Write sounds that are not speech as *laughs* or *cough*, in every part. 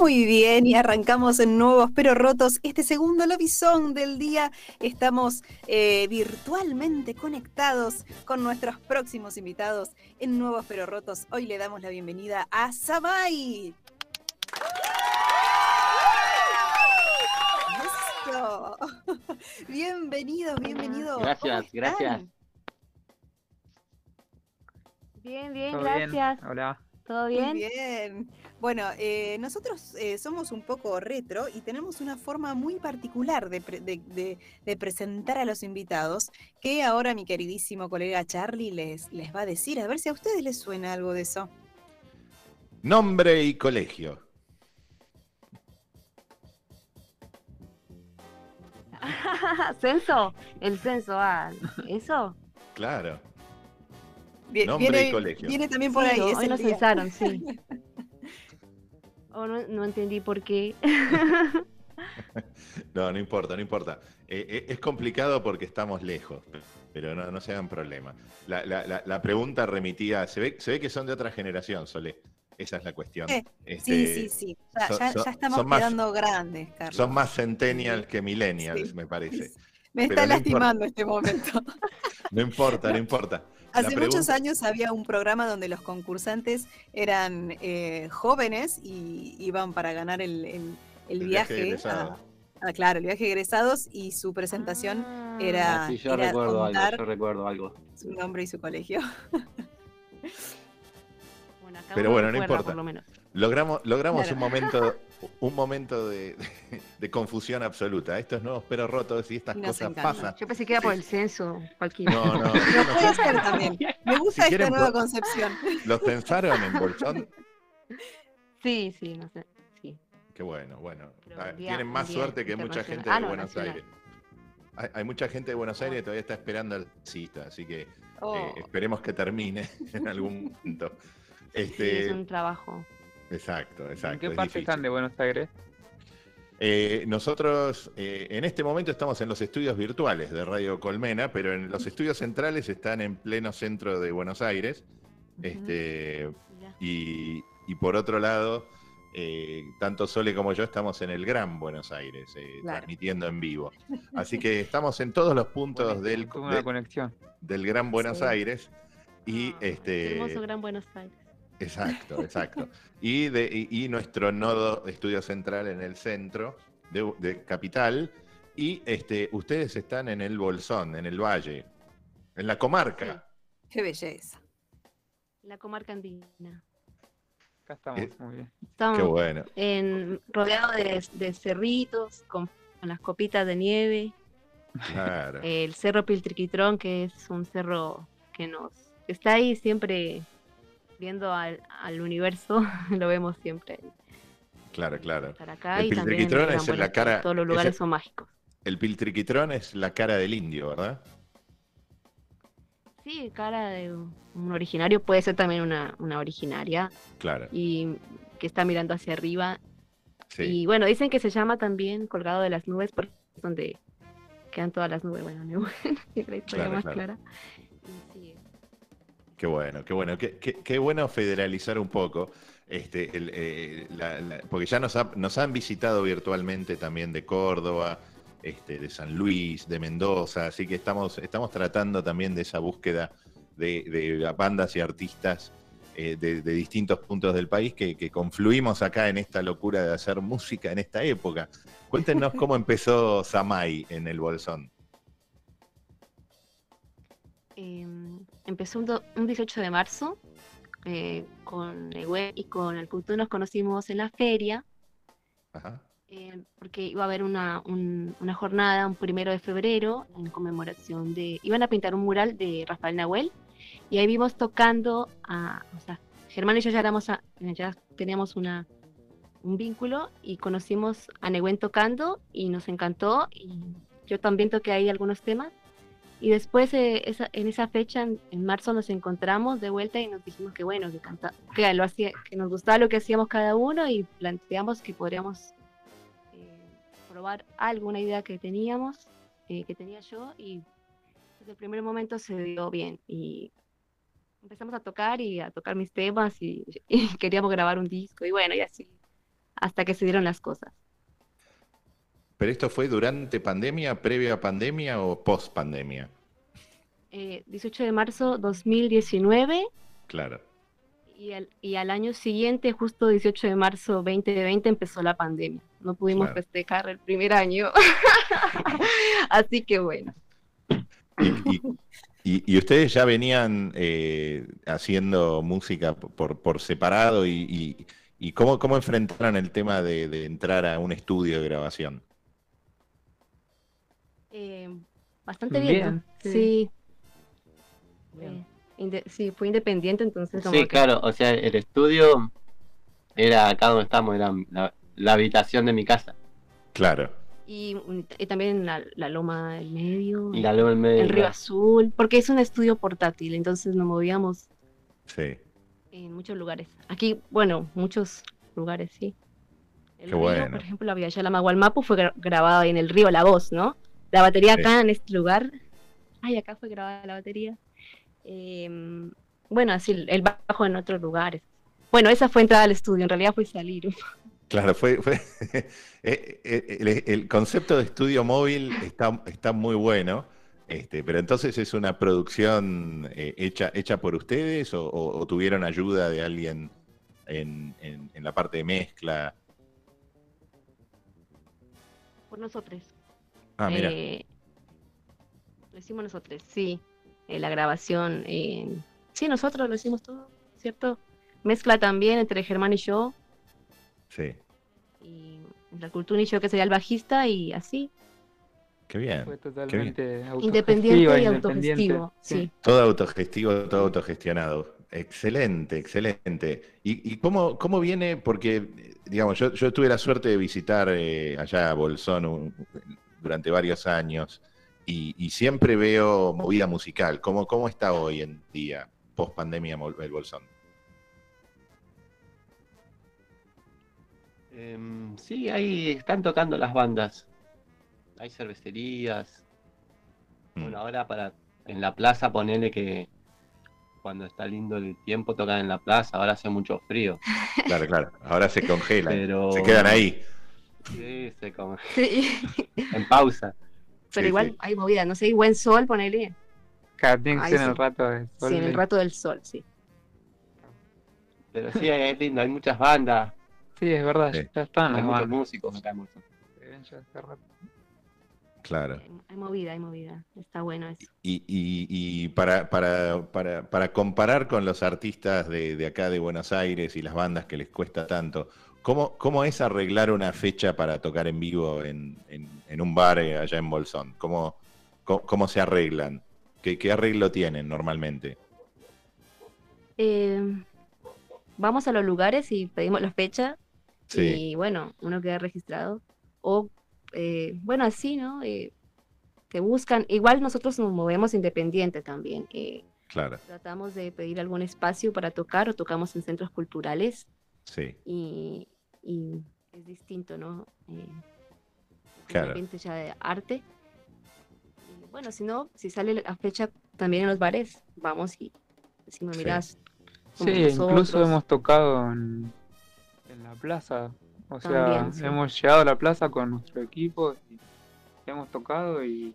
Muy bien, y arrancamos en Nuevos Pero Rotos. Este segundo lobizón del día estamos eh, virtualmente conectados con nuestros próximos invitados en Nuevos Pero Rotos. Hoy le damos la bienvenida a Samay. Eso. *laughs* Bienvenido, bienvenido. Gracias, gracias. Bien, bien, ¿Todo bien? gracias. Hola. ¿Todo Muy bien? bien. Bueno, eh, nosotros eh, somos un poco retro y tenemos una forma muy particular de, pre- de- de- de presentar a los invitados que ahora mi queridísimo colega Charlie les, les va a decir. A ver si a ustedes les suena algo de eso. Nombre y colegio. *laughs* ¿Censo? El censo, ah, ¿eso? Claro. Nombre y viene, colegio. viene también por Sí, ahí. hoy nos censaron, sí. *laughs* No, no entendí por qué. *laughs* No, no importa, no importa. Eh, eh, es complicado porque estamos lejos, pero no, no se hagan problema. La, la- la- la pregunta remitía, se ve, se ve que son de otra generación, Sole. Esa es la cuestión. Eh, Este, Sí, sí, sí. Ya, son- ya- son- ya estamos más- quedando grandes, Carlos. Son más centennials que millennials, Sí. me parece. Me pero está no importa. lastimando este momento. *laughs* No importa, no importa. Hace muchos años había un programa donde los concursantes eran eh, jóvenes y iban para ganar el, el- el El viaje viaje. egresado. a, a- claro, el viaje de egresados y su presentación Ah, era, Ah, sí, yo era recuerdo contar algo, yo recuerdo algo. su nombre y su colegio. *laughs* bueno, acá Pero bueno, no importa. Por lo menos. Logramos, logramos Claro. un momento, un momento de, de confusión absoluta. Estos nuevos pero rotos y estas nos cosas encanta. pasan. Yo pensé que era por el censo, cualquiera. No, no, *laughs* Lo no puede ser también. Me gusta Si esta quieren, nueva concepción. ¿Los censaron en Bolsón? Sí, sí, no sé. Sí. Qué bueno, bueno. Pero Ah, día- Tienen más día suerte que mucha gente Ah, de no, Buenos nacional. Aires. Hay, hay mucha gente de Buenos Aires que todavía está esperando al cita, así que Oh, eh, esperemos que termine *laughs* en algún punto. Sí, Este, es un trabajo. Exacto, exacto. ¿En qué es parte difícil. están de Buenos Aires? Eh, nosotros eh, en este momento estamos en los estudios virtuales de Radio Colmena, pero en los estudios centrales están en pleno centro de Buenos Aires. Este, Mirá. y, y por otro lado, eh, tanto Sole como yo estamos en el Gran Buenos Aires, eh, Claro. transmitiendo en vivo. *laughs* Así que estamos en todos los puntos del, Tuve una de- conexión. del Gran Buenos Sí. Aires. Y Qué este, hermoso Gran Buenos Aires. Exacto, exacto. Y, de, y, y nuestro nodo de estudio central en el centro de, de Capital. Y este, ustedes están en el Bolsón, en el Valle, en la comarca. qué belleza. La comarca andina. Acá estamos, Eh, muy bien. Estamos Qué bueno. en, rodeado de, de cerritos, con, con las copitas de nieve. Claro. El cerro Piltriquitrón, que es un cerro que nos está ahí siempre viendo al, al universo, *laughs* lo vemos siempre Claro, claro. estar acá El y Piltriquitrón es en la cara-. Todos los es lugares el- son mágicos. El piltriquitrón es la cara del indio, ¿verdad? Sí, cara de un originario puede ser también una, una originaria Claro. y que está mirando hacia arriba. Sí. Y bueno, dicen que se llama también colgado de las nubes porque es donde quedan todas las nubes. Bueno, no, *laughs* la historia Claro, más claro. clara. Y sí, Qué bueno, qué bueno. Qué, bueno federalizar un poco. Este, eh, porque ya nos, ha- nos han visitado virtualmente también de Córdoba, este, de San Luis, de Mendoza, así que estamos, tratando también de esa búsqueda de, bandas y artistas eh, de, distintos puntos del país que, que confluimos acá en esta locura de hacer música en esta época. Cuéntenos cómo empezó Samay en el Bolsón. Eh, empezó un, do- un 18 de marzo eh, con el web y con el Culto nos conocimos en la feria Ajá. eh, porque iba a haber una, un- una jornada un primero de febrero en conmemoración de iban a pintar un mural de Rafael Nahuel y ahí vimos tocando a o sea Germán y yo ya éramos a- ya teníamos una un vínculo y conocimos a Nehuen tocando y nos encantó y yo también toqué ahí algunos temas Y después eh, en esa fecha, en, marzo, nos encontramos de vuelta y nos dijimos que bueno, que, canta- que, lo hacía, que nos gustaba lo que hacíamos cada uno y planteamos que podríamos eh, probar alguna idea que teníamos, eh, que tenía yo, y desde el primer momento se dio bien. Y empezamos a tocar y a tocar mis temas y *laughs* queríamos grabar un disco y bueno, y así, hasta que se dieron las cosas. ¿Pero esto fue durante pandemia, previa a pandemia o post pandemia? Eh, 18 de marzo 2019 Claro. y al, y al año siguiente, justo 18 de marzo 2020, empezó la pandemia. No pudimos Claro. festejar el primer año. *laughs* Así que bueno. Y, y- y- y ustedes ya venían eh, haciendo música por, por separado y, y- y cómo, cómo enfrentaron el tema de, de entrar a un estudio de grabación. Eh, bastante bien. Bien, ¿no? sí. Bien. eh, sí, fue independiente, entonces como Sí, que- claro, o sea, el estudio era acá donde estamos, era la, la habitación de mi casa. Claro. Y, también la, la loma del medio, Y la luz en medio. el río azul, porque es un estudio portátil, entonces nos movíamos Sí. en muchos lugares. Aquí, bueno, muchos lugares, sí. El Qué río, bueno. por ejemplo, la Villa Lama Gualmapu fue gra- grabada en el río La Voz, ¿no? La batería Sí. acá en este lugar. Ay, acá fue grabada la batería. Em, bueno, así el- bajo en otros lugares. Bueno, esa fue entrada al estudio, en realidad fue salir. *laughs* Claro, fue, fue *laughs* eh, eh, el, el concepto de estudio móvil está, está muy bueno, este, pero entonces es una producción eh, hecha, hecha por ustedes o, o- o tuvieron ayuda de alguien en, en- en la parte de mezcla. Por nosotros. Ah, mira, Eh, lo hicimos nosotros, sí. Eh, la grabación. eh, sí, nosotros lo hicimos todo, ¿cierto? Mezcla también entre Germán y yo. sí, Y la cultura y yo, que sería el bajista, y así. qué bien. Fue totalmente Independiente autogestiva, y independiente, autogestivo. Sí. Todo autogestivo, todo autogestionado. Excelente, excelente. ¿Y, y cómo, cómo viene? Porque, digamos, yo, yo tuve la suerte de visitar eh, allá Bolsón un- durante varios años y, y siempre veo movida musical. ¿Cómo, ¿Cómo está hoy en día, post pandemia, el Bolsón? Em, sí, ahí están tocando las bandas. Hay cervecerías. Mm, Bueno, ahora para en la plaza ponele que cuando está lindo el tiempo tocan en la plaza, ahora hace mucho frío. Claro, claro. Ahora se congelan, *laughs* Pero se quedan ahí. Sí, se come- Sí. *laughs* en pausa. Pero Sí, igual sí. hay movida, no sé, hay buen sol, ponele. Ser en el rato de sol. Sí, en el rato del sol, sí. Pero sí, es lindo, hay muchas bandas, Sí, es verdad, Sí. ya están hay las muchos bandas. músicos acá en. Claro. Hay, hay movida, hay movida. Está bueno eso. Y, y- y para, para, para, para comparar con los artistas de, de acá de Buenos Aires y las bandas que les cuesta tanto, ¿cómo, cómo es arreglar una fecha para tocar en vivo en, en- en un bar eh, allá en Bolsón? ¿Cómo, cómo, cómo se arreglan? ¿Qué, qué arreglo tienen normalmente? Eh, vamos a los lugares y pedimos la fecha Sí, y bueno, uno queda registrado. O, eh, bueno, así, ¿no? Eh, te buscan. Igual nosotros nos movemos independiente también. eh, claro, tratamos de pedir algún espacio para tocar o tocamos en centros culturales sí, y, y es distinto, ¿no? Eh, es Claro. Un ambiente ya de arte. Y bueno, si no, si sale la fecha también en los bares, vamos y decimos, Sí. mirá, Sí, somos incluso nosotros". hemos tocado en, en la plaza. O sea, También, sí. hemos llegado a la plaza con nuestro equipo y hemos tocado y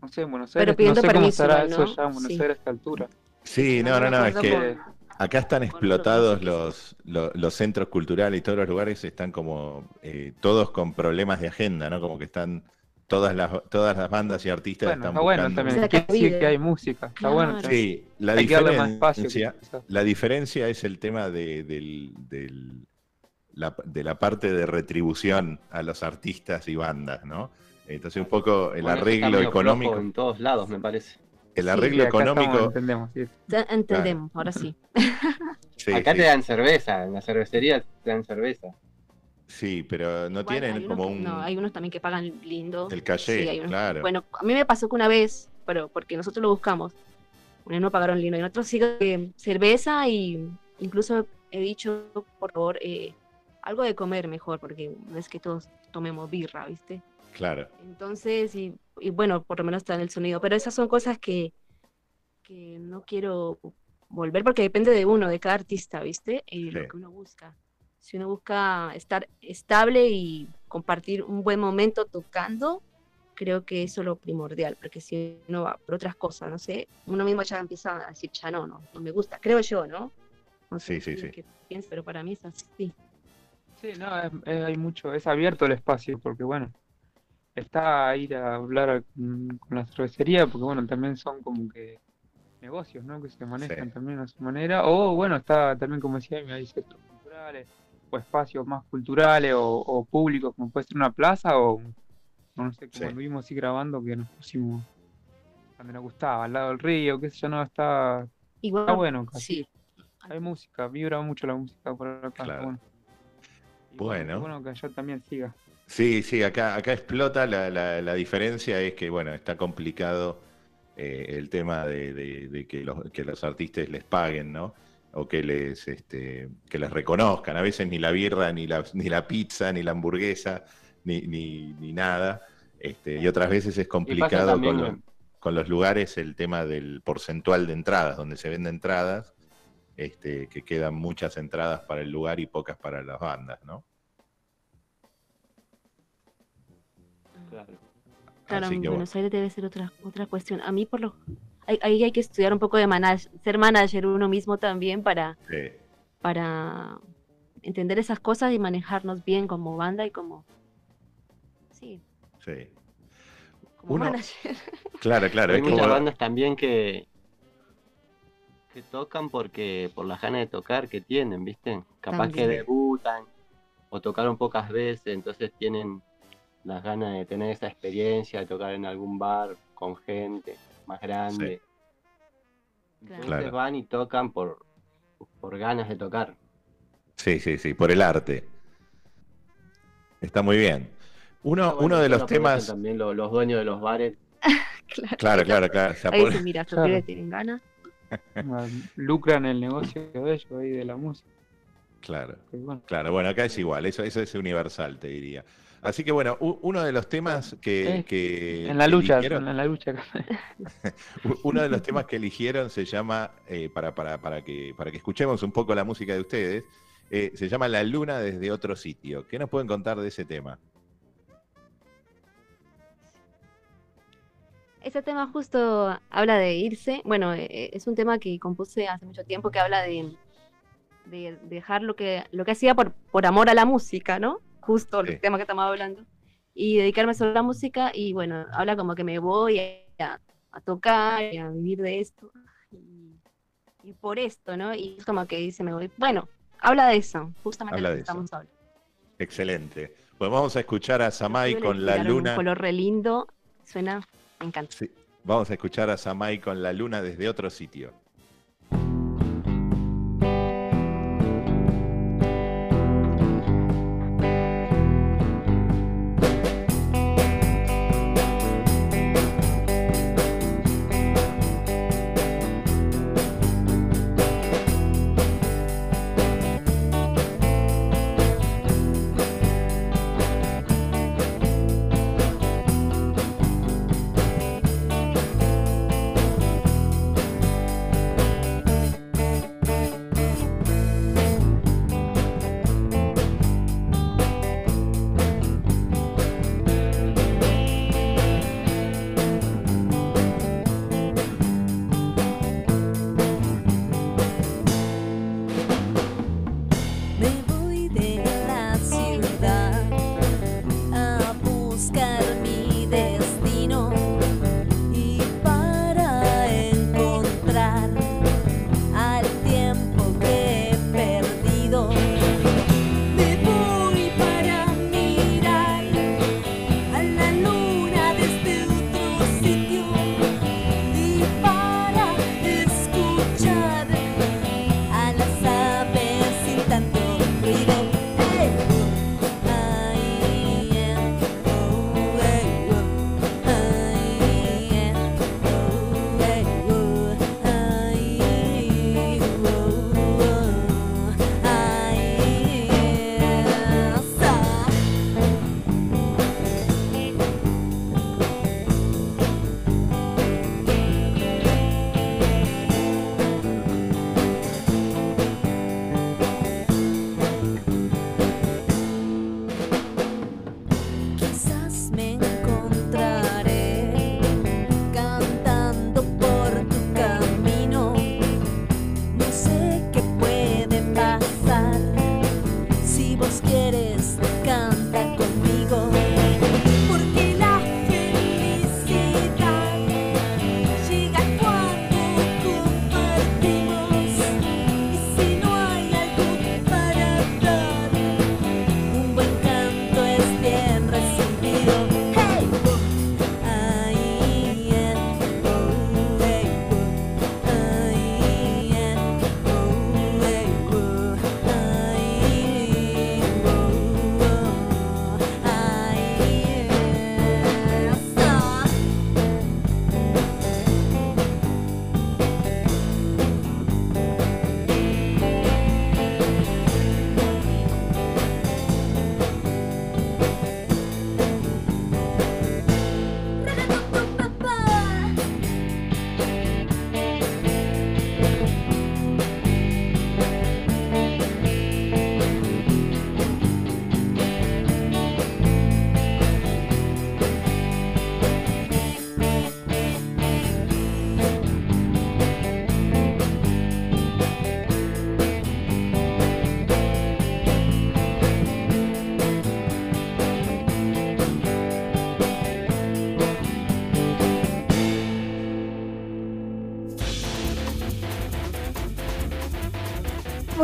no sé, en Buenos Pero Aires, no pidiendo sé cómo permiso estará igual, eso ¿no? ya en Buenos Sí. Aires a esta altura. Sí, no, no, me no, es que con- acá están explotados los, lo- los centros culturales y todos los lugares están como eh, todos con problemas de agenda, ¿no? Como que están todas las, todas las bandas y artistas Bueno, están está bueno buscando- también. Decir cabida. que hay música, está bueno. También. Sí, la hay que darle más espacio. diferencia, la diferencia es el tema de, del- del- la, de la parte de retribución a los artistas y bandas, ¿no? Entonces un poco el Bueno, arreglo económico, En todos lados, me parece. El arreglo Sí, acá estamos, económico, entendemos, sí. Entendemos, ahora sí. *laughs* sí, Acá sí, te dan cerveza, en la cervecería te dan cerveza. sí, pero no Igual tienen como que- un No, hay unos también que pagan lindo. el calle, Sí, hay unos- claro. Bueno, a mí me pasó que una vez pero porque nosotros lo buscamos. Unos no pagaron lindo y nosotros sí eh, cerveza y incluso he dicho, por favor, eh, algo de comer mejor, porque no es que todos tomemos birra, ¿viste? Claro. Entonces, y, y bueno, por lo menos está en el sonido, pero esas son cosas que, que no quiero volver porque depende de uno, de cada artista, ¿viste? Eh, Sí. Lo que uno busca. Si uno busca estar estable y compartir un buen momento tocando, creo que eso es lo primordial, porque si uno va por otras cosas, no sé, uno mismo ya empieza a decir, ya no, no, no me gusta, creo yo, ¿no? No Sí, sí, tú sí. qué piensas, pero para mí es así. Sí, no, es- es- hay mucho, es abierto el espacio, porque bueno, está ir a hablar con, con la cervecería, porque bueno, también son como que negocios, ¿no? Que se manejan Sí. también a su manera, o bueno, está también, como decía, hay sectores culturales, o espacios más culturales, o, o públicos, como puede ser una plaza, o, no sé, como Sí. estuvimos así grabando, que nos pusimos donde nos gustaba, al lado del río, qué sé yo, no, está, Igual, está bueno, casi. sí, Hay música, vibra mucho la música por acá. Claro. Bueno. Bueno. bueno que yo también siga. Sí, sí, acá, acá explota la, la- la diferencia es que, bueno, está complicado eh, el tema de, de- de que, los, que los artistas les paguen, ¿no? O que les, este, que les reconozcan. A veces ni la birra, ni la, ni la pizza, ni la hamburguesa, ni, ni, ni nada. Este, y otras veces es complicado también, con, los, con los lugares el tema del porcentual de entradas, donde se venden entradas, este, que quedan muchas entradas para el lugar y pocas para las bandas, ¿no? Claro, Así en que bueno. Buenos Aires debe ser otra, otra cuestión. A mí por lo ahí, ahí hay que estudiar un poco de manage- ser manager uno mismo también para, Sí. para entender esas cosas y manejarnos bien como banda y como sí, Sí. como Uno- manager. *laughs* Claro, claro. Hay muchas como- bandas también que que tocan porque por las ganas de tocar que tienen, ¿viste? Capaz que debutan o tocaron pocas veces, entonces tienen las ganas de tener esa experiencia de tocar en algún bar con gente más grande. Entonces Claro. van y tocan por, por ganas de tocar. Sí, sí, sí, por el arte. Está muy bien. Uno, bueno, uno de los lo temas. También lo- los dueños de los bares. *laughs* claro. Claro, claro, claro. se Ahí mira, Claro. ustedes tienen ganas. Lucran el negocio de ellos ahí de la música. Claro, bueno. claro. Bueno, acá es igual. Eso, eso es universal, te diría. Así que bueno, uno de los temas que, Eh, que- En la lucha, eligieron- en la lucha. *laughs* uno de los temas que eligieron se llama, eh, para, para, para, que, para que escuchemos un poco la música de ustedes, eh, se llama La Luna desde otro sitio. ¿Qué nos pueden contar de ese tema? Ese tema justo habla de irse. Bueno, eh, es un tema que compuse hace mucho tiempo que habla de, de dejar lo que, lo que hacía por, por amor a la música, ¿no? Justo Sí. el tema que estamos hablando. Y dedicarme solo a la música y bueno, habla como que me voy a, a tocar y a vivir de esto. Y, y por esto, ¿no? Y es como que dice, me voy. Bueno, habla de eso, justamente Habla lo de que eso. estamos hablando. Excelente. Pues vamos a escuchar a Samai con La tiraron Un Luna. color re lindo, suena, me encanta. Sí, vamos a escuchar a Samai con La Luna desde otro sitio.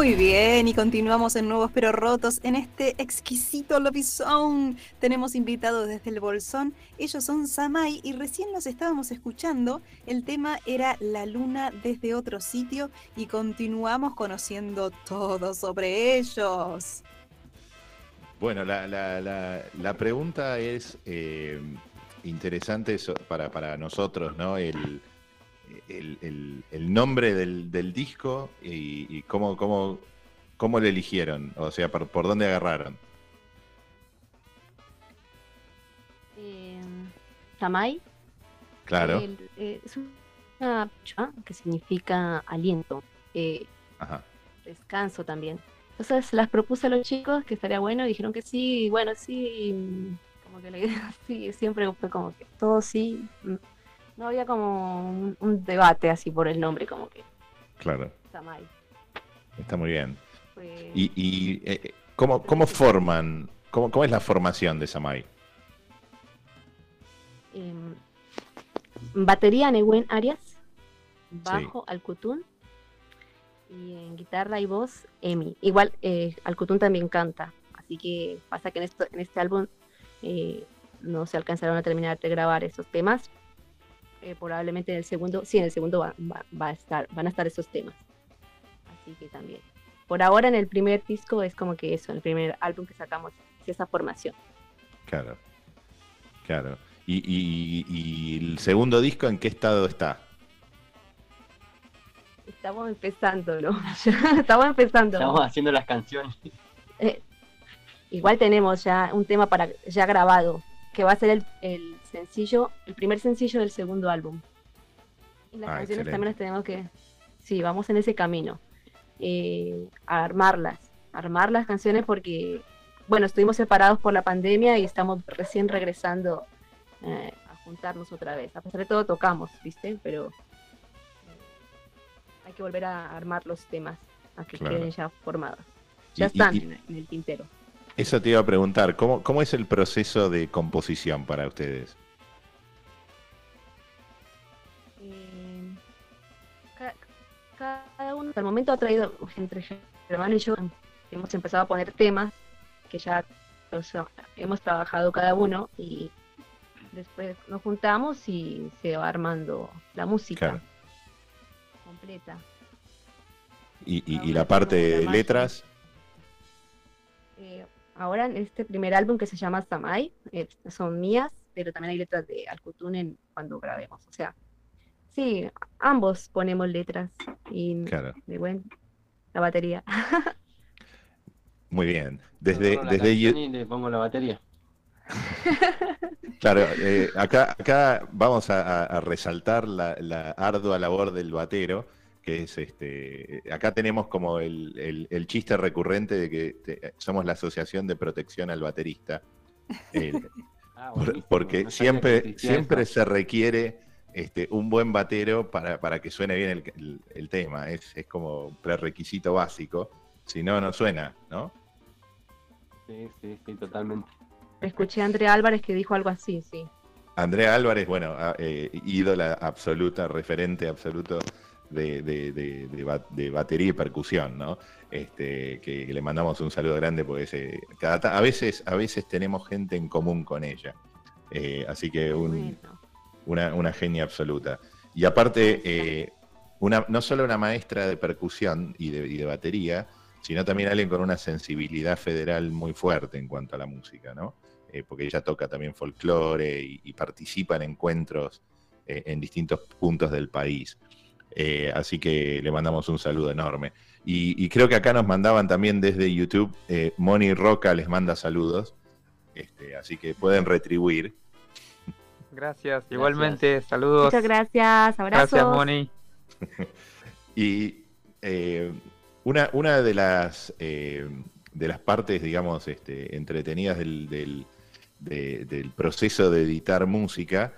Muy bien, y continuamos en Nuevos Pero Rotos en este exquisito lobizón. Tenemos invitados desde el Bolsón. Ellos son Samai y recién los estábamos escuchando. El tema era La Luna desde otro sitio y continuamos conociendo todo sobre ellos. Bueno, la, la, la, pregunta es eh, interesante para, para nosotros, ¿no? El, el, el- el nombre del, del disco y, y cómo, cómo, cómo lo eligieron, o sea, por, por dónde agarraron. Eh, Tamay Claro. el- eh, es una que significa aliento, eh, Ajá. descanso también. Entonces las propuse a los chicos que estaría bueno y dijeron que sí, y bueno, sí, como que la idea *laughs* sí, siempre fue como que todo sí. No había como un, un debate así por el nombre, como que Claro. Tamay. Está muy bien. ¿Y, y, eh, ¿cómo, cómo forman, cómo, cómo es la formación de Samai? em, batería Nehuen Arias, bajo Alcutún y en guitarra y voz Emi. Igual eh, Alcutún también canta, así que pasa que en, esto, en este álbum eh, no se alcanzaron a terminar de grabar esos temas. Eh, probablemente en el segundo, sí, en el segundo va, va- va a estar, van a estar esos temas. Así que también. Por ahora en el primer disco es como que eso, en el primer álbum que sacamos, es esa formación. Claro. Claro. ¿Y, y- y el segundo disco en qué estado está? Estamos empezando, ¿no? *laughs* Estamos empezando. Estamos haciendo las canciones. Eh, igual tenemos ya un tema para ya grabado, que va a ser el, el sencillo, el primer sencillo del segundo álbum. Y las Ah, canciones excelente. también las tenemos que, sí, vamos en ese camino, eh, a armarlas, armar las canciones porque, bueno, estuvimos separados por la pandemia y estamos recién regresando eh, a juntarnos otra vez. A pesar de todo tocamos, ¿viste? Pero eh, hay que volver a armar los temas, a que Claro. queden ya formados. Ya Y- están y- en el tintero. Eso te iba a preguntar, ¿cómo, cómo es el proceso de composición para ustedes? Eh, ca- cada uno hasta el momento ha traído, entre Germán y yo, hemos empezado a poner temas que ya o sea, hemos trabajado cada uno y después nos juntamos y se va armando la música Claro. completa. Y, y- la parte de letras, Eh, ahora en este primer álbum que se llama Samai, eh, son mías, pero también hay letras de Alcutún en cuando grabemos. O sea, sí, ambos ponemos letras y claro, de buen la batería. *laughs* muy bien. Desde, desde canción Yu- y le pongo la batería. *laughs* claro, eh, acá, acá vamos a resaltar la, la ardua labor del batero, que es este, acá tenemos como el, el- el chiste recurrente de que te- somos la Asociación de Protección al Baterista. *laughs* El- Ah, Por- porque no siempre, siempre eso. se requiere este, un buen batero para, para que suene bien el, el- el tema. Es, es como un prerequisito básico. Si no, no suena, ¿no? Sí, sí, sí, totalmente. Escuché a Andrea Álvarez que dijo algo así, sí. Andrea Álvarez, bueno, a- eh, ídola absoluta, referente absoluto de, de- de- de ba- de batería y percusión, ¿no? Este, que le mandamos un saludo grande porque se- cada a, veces, a veces tenemos gente en común con ella. Eh, así que un, una, una genia absoluta. Y aparte, eh, una, no solo una maestra de percusión y de, y de batería, sino también alguien con una sensibilidad federal muy fuerte en cuanto a la música, ¿no? Eh, porque ella toca también folclore y, y participa en encuentros en distintos puntos del país. Eh, así que le mandamos un saludo enorme. Y, y creo que acá nos mandaban también desde YouTube, eh, Moni Roca les manda saludos, este, así que pueden retribuir. Gracias, igualmente, saludos. muchas gracias, abrazos. Gracias, Moni. *laughs* Y eh, una, una de las eh, de las partes, digamos, este, entretenidas del, del- de- del proceso de editar música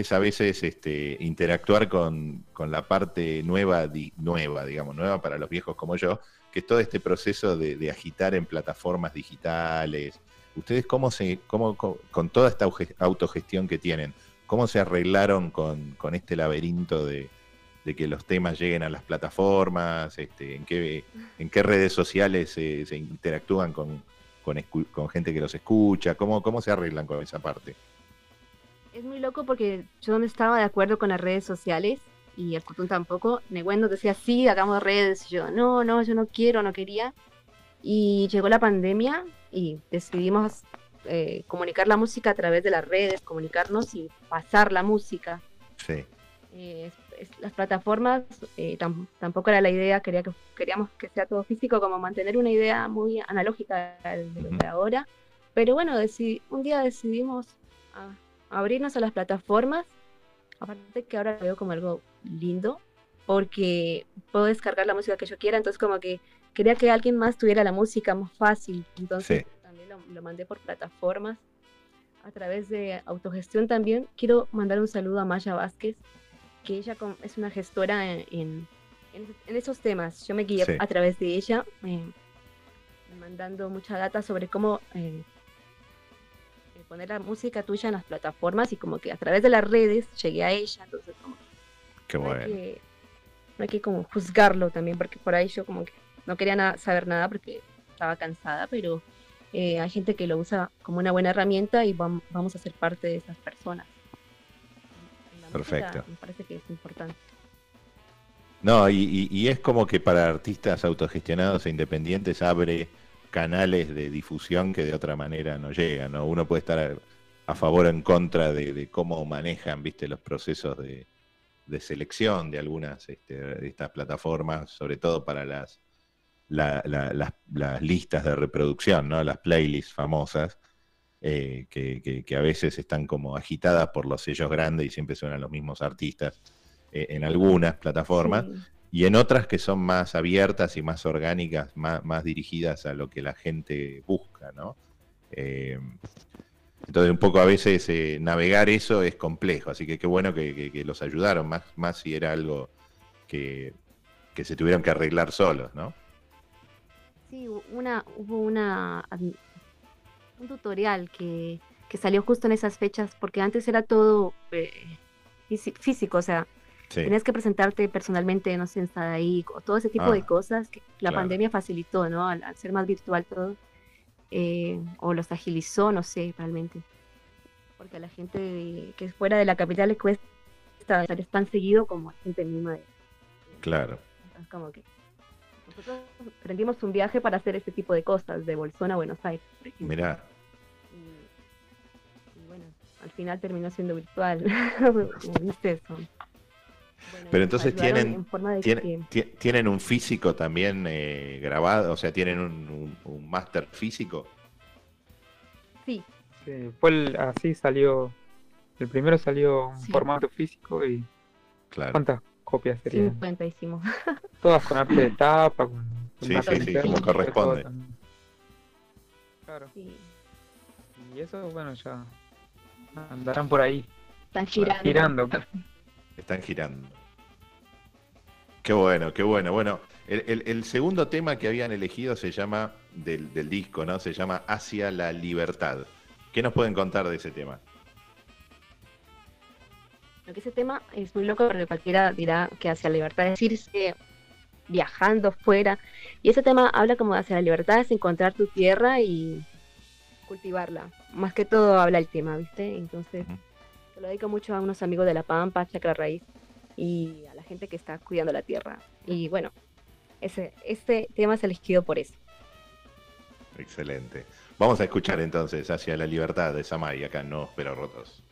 es a veces este, interactuar con, con la parte nueva, di- nueva, digamos, nueva para los viejos como yo, que es todo este proceso de, agitar en plataformas digitales. ¿Ustedes cómo se, cómo, co- con toda esta autogestión que tienen, cómo se arreglaron con, con este laberinto de, de que los temas lleguen a las plataformas, este, en, qué, en qué redes sociales se, interactúan con, con, con gente que los escucha, cómo, cómo se arreglan con esa parte. Es muy loco porque yo no estaba de acuerdo con las redes sociales y el Cutún tampoco. Neguen nos decía, sí, hagamos redes. Yo, no, no, yo no quiero, no quería. Y llegó la pandemia y decidimos eh, comunicar la música a través de las redes, comunicarnos y pasar la música. Sí, Eh, es- es- las plataformas eh, tam- tampoco era la idea, quería que, queríamos que sea todo físico, como mantener una idea muy analógica de lo Ujú. de ahora. Pero bueno, un día decidimos ah, abrirnos a las plataformas. Aparte que ahora lo veo como algo lindo, porque puedo descargar la música que yo quiera, entonces como que quería que alguien más tuviera la música más fácil. Entonces Sí. también lo, lo mandé por plataformas. A través de autogestión también quiero mandar un saludo a Maya Vázquez, que ella es una gestora en, en- en- esos temas. Yo me guié Sí. a través de ella, eh, mandando mucha data sobre cómo eh, poner la música tuya en las plataformas y como que a través de las redes llegué a ella, entonces como qué hay bueno. que, no hay que como juzgarlo también, porque por ahí yo como que no quería nada, saber nada porque estaba cansada, pero eh, hay gente que lo usa como una buena herramienta y vam- vamos a ser parte de esas personas. La Perfecto. Me parece que es importante. No, y, y- y es como que para artistas autogestionados e independientes abre canales de difusión que de otra manera no llegan, ¿no? Uno puede estar a, favor o en contra de, cómo manejan, viste, los procesos de, de selección de algunas este, de estas plataformas, sobre todo para las, la- listas de reproducción, ¿no? Las playlists famosas, eh, que, que- que a veces están como agitadas por los sellos grandes y siempre suenan los mismos artistas eh, en algunas plataformas. Y en otras que son más abiertas y más orgánicas, más, más dirigidas a lo que la gente busca, ¿no? Eh, entonces un poco a veces eh, navegar eso es complejo, así que qué bueno que, los ayudaron, más, más si era algo que, que se tuvieron que arreglar solos, ¿no? Sí, una, hubo una, un tutorial que, que salió justo en esas fechas, porque antes era todo eh, físi- físico, o sea, Sí, tenías que presentarte personalmente, no sé, en Sadaí, o todo ese tipo de Ah, cosas que la claro. pandemia facilitó, ¿no? Al, al ser más virtual todo, eh, o los agilizó, no sé, realmente. Porque a la gente de- que es fuera de la capital le cuesta estar tan seguido como a gente misma. de- claro. entonces, como que nosotros prendimos un viaje para hacer este tipo de cosas, de Bolsón a Buenos Aires, por ejemplo. Mirá, Y, y bueno, al final terminó siendo virtual, *laughs* viste eso. Bueno, Pero entonces tienen- en forma de Tiene- que- ti- ¿Tienen un físico también eh, grabado? O sea, ¿tienen un, un, un máster físico? sí, Sí, fue el- así salió. El primero salió en Sí. formato físico y Claro. ¿cuántas copias serían? 50 hicimos. *laughs* Todas con arte de tapa, con, con Sí, sí, sí, como corresponde. Claro. Sí, Y eso, bueno, ya andarán por ahí, están girando. girando. Están girando. Qué bueno, qué bueno. Bueno, el, el- el segundo tema que habían elegido se llama, del, del disco, ¿no? Se llama Hacia la Libertad. ¿Qué nos pueden contar de ese tema? Lo que ese tema es muy loco porque cualquiera dirá que hacia la libertad es irse viajando fuera. Y ese tema habla como hacia la libertad es encontrar tu tierra y cultivarla. Más que todo habla el tema, ¿viste? Entonces. Se lo dedico mucho a unos amigos de La Pampa, Chacra Raíz, y a la gente que está cuidando la tierra. Y bueno, ese, ese tema es elegido por eso. Excelente. Vamos a escuchar entonces Hacia la Libertad de Samay acá Nuevos Pero Rotos.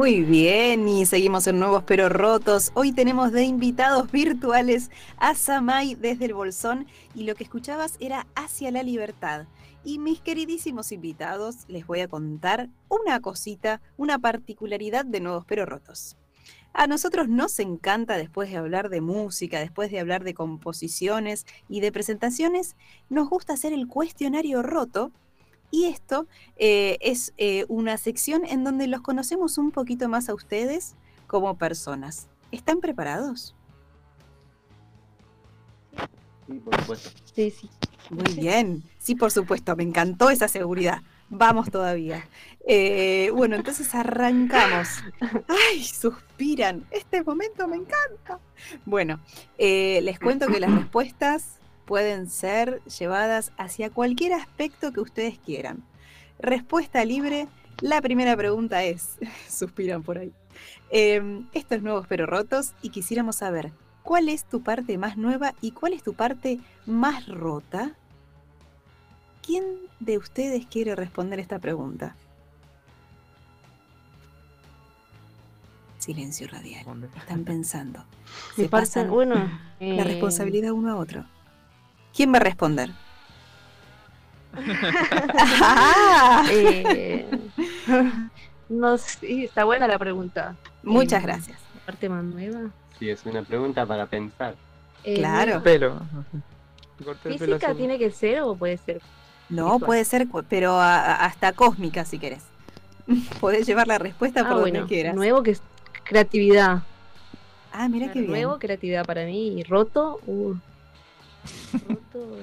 Muy bien, y seguimos en Nuevos Pero Rotos. Hoy tenemos de invitados virtuales a Samay desde el Bolsón y lo que escuchabas era Hacia la Libertad. Y mis queridísimos invitados, les voy a contar una cosita, una particularidad de Nuevos Pero Rotos. A nosotros nos encanta, después de hablar de música, después de hablar de composiciones y de presentaciones, nos gusta hacer el cuestionario roto. Y esto eh, es eh, una sección en donde los conocemos un poquito más a ustedes como personas. ¿Están preparados? Sí, por supuesto. Sí, sí. Muy bien. Sí, por supuesto, me encantó esa seguridad. Vamos todavía. Eh, bueno, entonces arrancamos. ¡Ay! Suspiran. Este momento me encanta. Bueno, eh, les cuento que las respuestas pueden ser llevadas hacia cualquier aspecto que ustedes quieran. Respuesta libre. La primera pregunta es, *laughs* suspiran por ahí. Eh, esto es Nuevos pero Rotos y quisiéramos saber, ¿cuál es tu parte más nueva y cuál es tu parte más rota? ¿Quién de ustedes quiere responder esta pregunta? Silencio radial. Están pensando. Se parte, pasan bueno, la eh, responsabilidad uno a otro. ¿Quién va a responder? Ah, *laughs* *laughs* eh, no sé, está buena la pregunta. Muchas Eh, gracias. Parte más nueva. Sí, es una pregunta para pensar. Eh, Claro. Pelo. *laughs* ¿Física tiene que ser o puede ser? No, Visual. puede ser, pero a- a- hasta cósmica si querés. Podés llevar la respuesta Ah, por bueno, donde quieras. nuevo que es creatividad. Ah, mira qué bien. Nuevo, creatividad para mí. Y roto, uh, roto,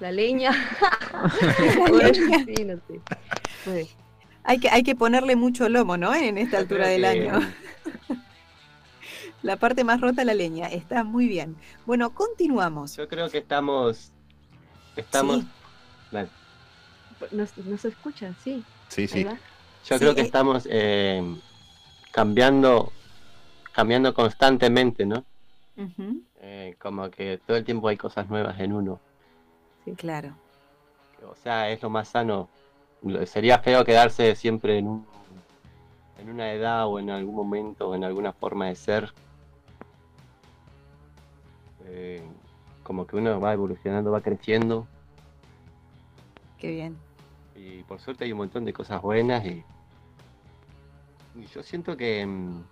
la leña. *laughs* La Bueno, leña. sí, no sé. Puede. Hay que, hay que ponerle mucho lomo, ¿no? En esta altura del año. *laughs* La parte más rota, la leña. Está muy bien. Bueno, continuamos. Yo creo que estamos. Estamos. Sí. Dale. No, no se escucha, sí. Sí, sí. Yo Sí, creo que eh. estamos eh, cambiando, cambiando constantemente, ¿no? Eh, como que todo el tiempo hay cosas nuevas en uno. Claro. O sea, es lo más sano. Sería feo quedarse siempre en un, en una edad o en algún momento o en alguna forma de ser. Eh, como que uno va evolucionando, va creciendo Qué bien. y por suerte hay un montón de cosas buenas y, y yo siento que, mm,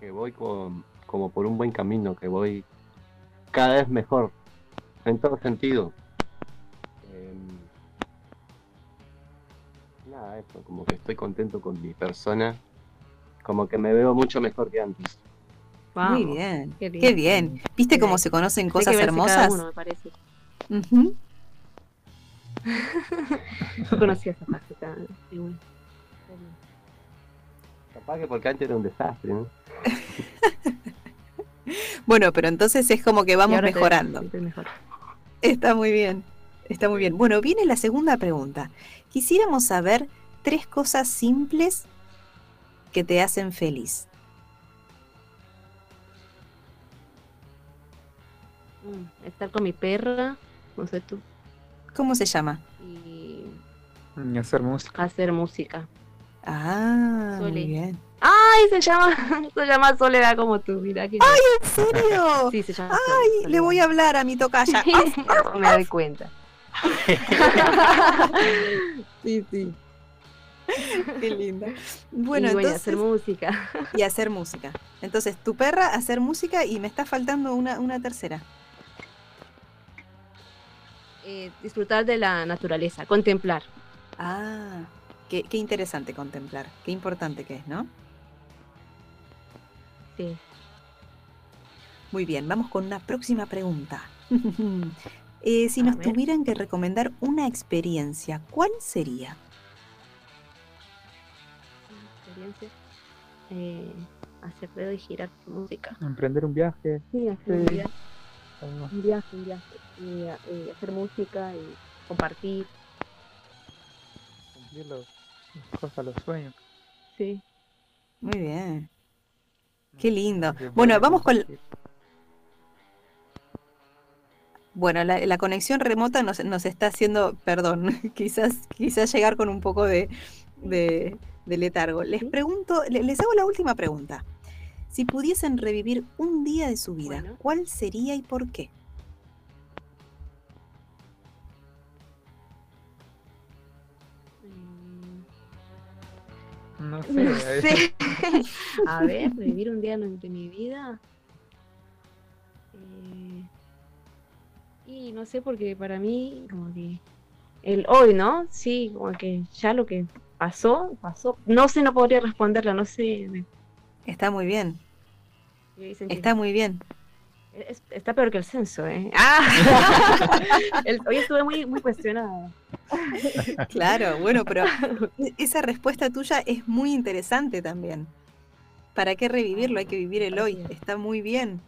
que voy con- como por un buen camino, que voy cada vez mejor en todo sentido. Em, nada, eso, como que estoy contento con mi persona, como que me veo mucho mejor que antes. Muy bien. Qué Qué bien. ¿Viste Qué cómo bien. se conocen cosas hermosas? uno, me parece. Ujú. *laughs* No conocía esa faceta. Capaz que porque antes era un desastre, ¿no? *laughs* Bueno, pero entonces es como que vamos mejorando. estoy mejor. Está muy bien. Está muy bien. Bueno, viene la segunda pregunta. Quisiéramos saber tres cosas simples que te hacen feliz. Mm, Estar con mi perra, no sé tú, ¿Cómo se llama? y Y hacer música. hacer música. Ah, muy bien. ¡Ay! Se llama, *laughs* se llama Soledad como tú, mira que ¿En serio? *laughs* Sí, se llama Ay, le voy a hablar a mi tocaya. *laughs* Me doy cuenta. sí, sí. qué linda. Bueno, y bueno, entonces, hacer música. y hacer música. Entonces, tu perra, hacer música y me está faltando una, una tercera. Eh, disfrutar de la naturaleza, contemplar. Ah, qué, qué interesante contemplar. Qué importante que es, ¿no? Sí. Muy bien, vamos con una próxima pregunta. *laughs* Eh, si A nos ver. tuvieran que recomendar una experiencia, ¿cuál sería? Experiencia. Eh, hacer ruido y girar música. Emprender un viaje. Sí, hacer un viaje, un viaje, un viaje. Y, hacer música y compartir. Cumplir los, las cosas, los sueños. Sí. Muy bien. Qué lindo. Bueno, vamos con. Bueno, la, la conexión remota nos, nos está haciendo, perdón, *laughs* quizás, quizás llegar con un poco de, de, de letargo. Les pregunto, le- les hago la última pregunta. Si pudiesen revivir un día de su vida. ¿cuál sería y por qué? No sé. No sé. *laughs* A ver, vivir un día de mi vida. Eh, y no sé, porque para mí, como que el hoy, ¿no? Sí, como que ya lo que pasó, pasó. No sé, no podría responderla, no sé. Está muy bien, está muy bien. Es- está peor que el censo, ¿eh? *laughs* ¡Ah! El- hoy estuve muy, muy cuestionada. Claro, bueno, pero *laughs* e- esa respuesta tuya es muy interesante también. ¿Para qué revivirlo? Hay que vivir el hoy. Está muy bien.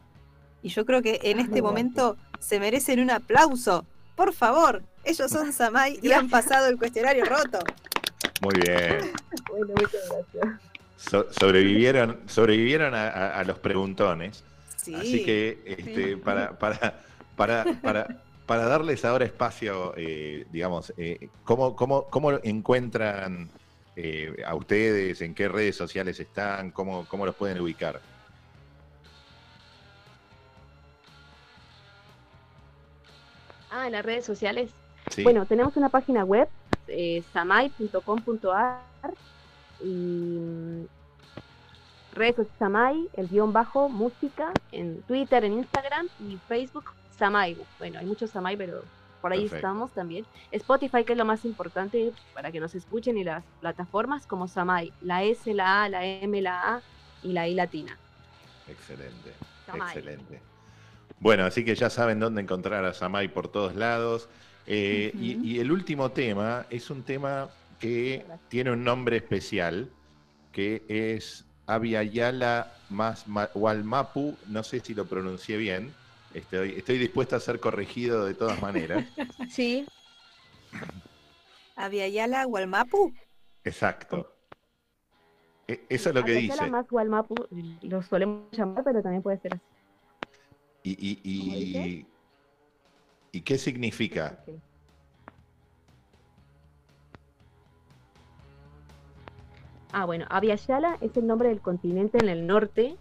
Y yo creo que en Ah, este momento se merecen un aplauso. Por favor, ellos son Samay y han pasado el cuestionario roto. Muy bien. *laughs* Bueno, muchas gracias. So- sobrevivieron sobrevivieron a, a- a los preguntones. Sí. Así que este, para, para, para, para, *laughs* para darles ahora espacio, eh, digamos, eh, ¿cómo, cómo, cómo encuentran eh, a ustedes? ¿En qué redes sociales están? ¿Cómo, cómo los pueden ubicar? Ah, en las redes sociales. ¿Sí? Bueno, tenemos una página web, samay.com.ar y redes sociales Samay, el guion bajo, música, en Twitter, en Instagram y Facebook, Samay. Bueno, hay muchos Samay, pero por ahí Perfecto. estamos también. Spotify, que es lo más importante para que nos escuchen, y las plataformas como Samay, la S, la A, la M, la A y la I latina. Excelente. Excelente. Bueno, así que ya saben dónde encontrar a Samay por todos lados. Eh, y, el último tema es un tema que tiene un nombre especial, que es Aviala más Ma- Walmapu. No sé si lo pronuncié bien. Estoy, estoy dispuesto a ser corregido de todas maneras. *laughs* Sí, Aviala Gualmapu. Exacto. E- Eso es lo que Aviala dice. más Gualmapu, lo solemos llamar, pero también puede ser así. Y, y- y-. ¿y qué significa? Ah, bueno, Aviala es el nombre del continente en el norte,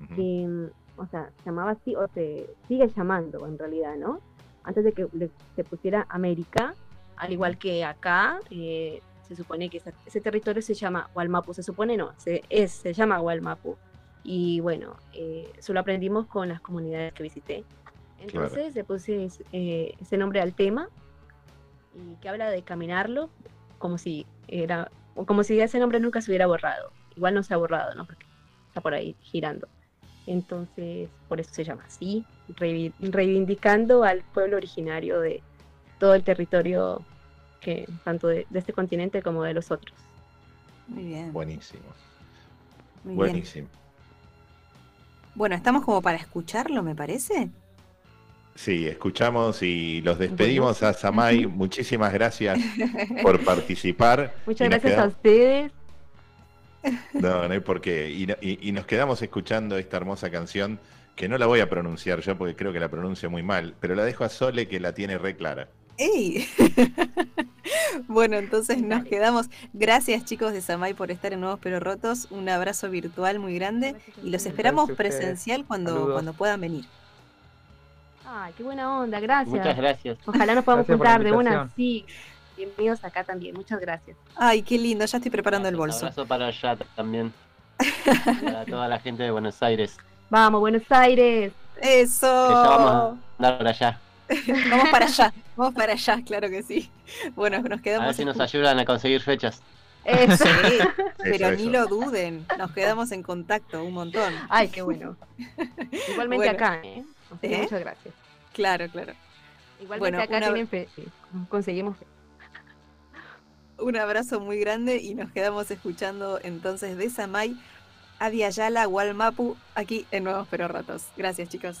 Ujú. que, mm, o sea, se llamaba así, o se sigue llamando en realidad, ¿no? Antes de que le- se pusiera América, al igual que acá, eh, se supone que esa- ese territorio se llama Gualmapu, se supone no, se, es, se llama Gualmapu. Y bueno, eh, eso lo aprendimos con las comunidades que visité. Entonces le puse eh, ese nombre al tema y que habla de caminarlo como si era como si ese nombre nunca se hubiera borrado. Igual no se ha borrado, ¿no? Porque está por ahí girando. Entonces, por eso se llama así, reivi- reivindicando al pueblo originario de todo el territorio que tanto de, de este continente como de los otros. Muy bien. Buenísimo. muy bien. Buenísimo. Bueno, estamos como para escucharlo, me parece. Sí, escuchamos y los despedimos a Samay. Muchísimas gracias *laughs* por participar. Muchas gracias a ustedes. No, no hay por qué. Y, no- y- y nos quedamos escuchando esta hermosa canción que no la voy a pronunciar yo porque creo que la pronuncio muy mal, pero la dejo a Sole que la tiene re clara. ¡Ey! *laughs* bueno, entonces nos quedamos. Gracias chicos de Samay por estar en Nuevos Pero Rotos. Un abrazo virtual muy grande. Y los esperamos presencial cuando, cuando puedan venir. Ay, qué buena onda, gracias. Muchas gracias. Ojalá nos podamos Gracias juntar de una, sí. Bienvenidos acá también, muchas gracias. Ay, qué lindo. Ya estoy preparando el bolso. Abrazo para allá también. *laughs* para toda la gente de Buenos Aires. Vamos, Buenos Aires. Eso. Que ya vamos a andar por allá. *laughs* Vamos para allá. Vamos para allá, claro que sí. Bueno, nos A quedamos. ver si nos ayudan a conseguir fechas. Eso. Sí, *laughs* pero Eso, ni eso. lo duden. Nos quedamos en contacto un montón. Ay, qué bueno. Igualmente Bueno. acá, ¿eh? Así que. Muchas gracias. Claro, claro. Igualmente Bueno, acá una- tienen Conseguimos fe. Un abrazo muy grande y nos quedamos escuchando entonces de Samay a Diayala Gualmapu aquí en Nuevos Pero Ratos. Gracias, chicos.